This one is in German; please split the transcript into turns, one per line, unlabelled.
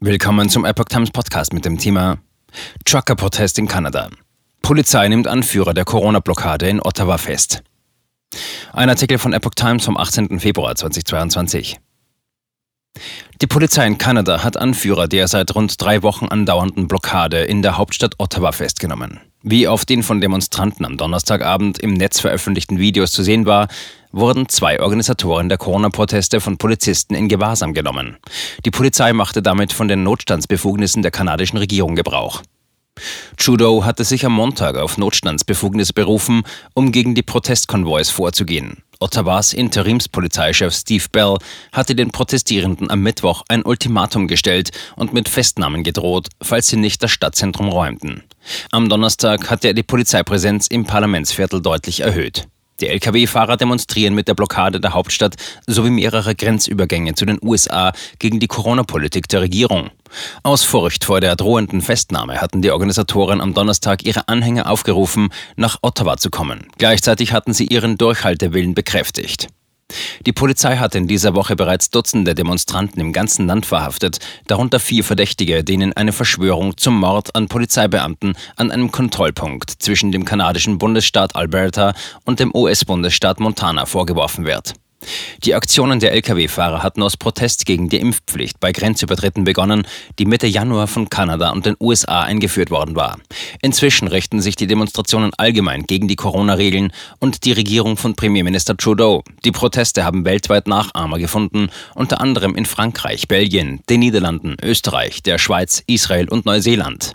Willkommen zum Epoch Times Podcast mit dem Thema Trucker-Protest in Kanada. Polizei nimmt Anführer der Corona-Blockade in Ottawa fest. Ein Artikel von Epoch Times vom 18. Februar 2022. Die Polizei in Kanada hat Anführer der seit rund drei Wochen andauernden Blockade in der Hauptstadt Ottawa festgenommen. Wie auf den von Demonstranten am Donnerstagabend im Netz veröffentlichten Videos zu sehen war, wurden zwei Organisatoren der Corona-Proteste von Polizisten in Gewahrsam genommen. Die Polizei machte damit von den Notstandsbefugnissen der kanadischen Regierung Gebrauch. Trudeau hatte sich am Montag auf Notstandsbefugnisse berufen, um gegen die Protestkonvois vorzugehen. Ottawas Interimspolizeichef Steve Bell hatte den Protestierenden am Mittwoch ein Ultimatum gestellt und mit Festnahmen gedroht, falls sie nicht das Stadtzentrum räumten. Am Donnerstag hatte er die Polizeipräsenz im Parlamentsviertel deutlich erhöht. Die Lkw-Fahrer demonstrieren mit der Blockade der Hauptstadt sowie mehrere Grenzübergänge zu den USA gegen die Corona-Politik der Regierung. Aus Furcht vor der drohenden Festnahme hatten die Organisatoren am Donnerstag ihre Anhänger aufgerufen, nach Ottawa zu kommen. Gleichzeitig hatten sie ihren Durchhaltewillen bekräftigt. Die Polizei hat in dieser Woche bereits Dutzende Demonstranten im ganzen Land verhaftet, darunter vier Verdächtige, denen eine Verschwörung zum Mord an Polizeibeamten an einem Kontrollpunkt zwischen dem kanadischen Bundesstaat Alberta und dem US-Bundesstaat Montana vorgeworfen wird. Die Aktionen der Lkw-Fahrer hatten aus Protest gegen die Impfpflicht bei Grenzübertritten begonnen, die Mitte Januar von Kanada und den USA eingeführt worden war. Inzwischen richten sich die Demonstrationen allgemein gegen die Corona-Regeln und die Regierung von Premierminister Trudeau. Die Proteste haben weltweit Nachahmer gefunden, unter anderem in Frankreich, Belgien, den Niederlanden, Österreich, der Schweiz, Israel und Neuseeland.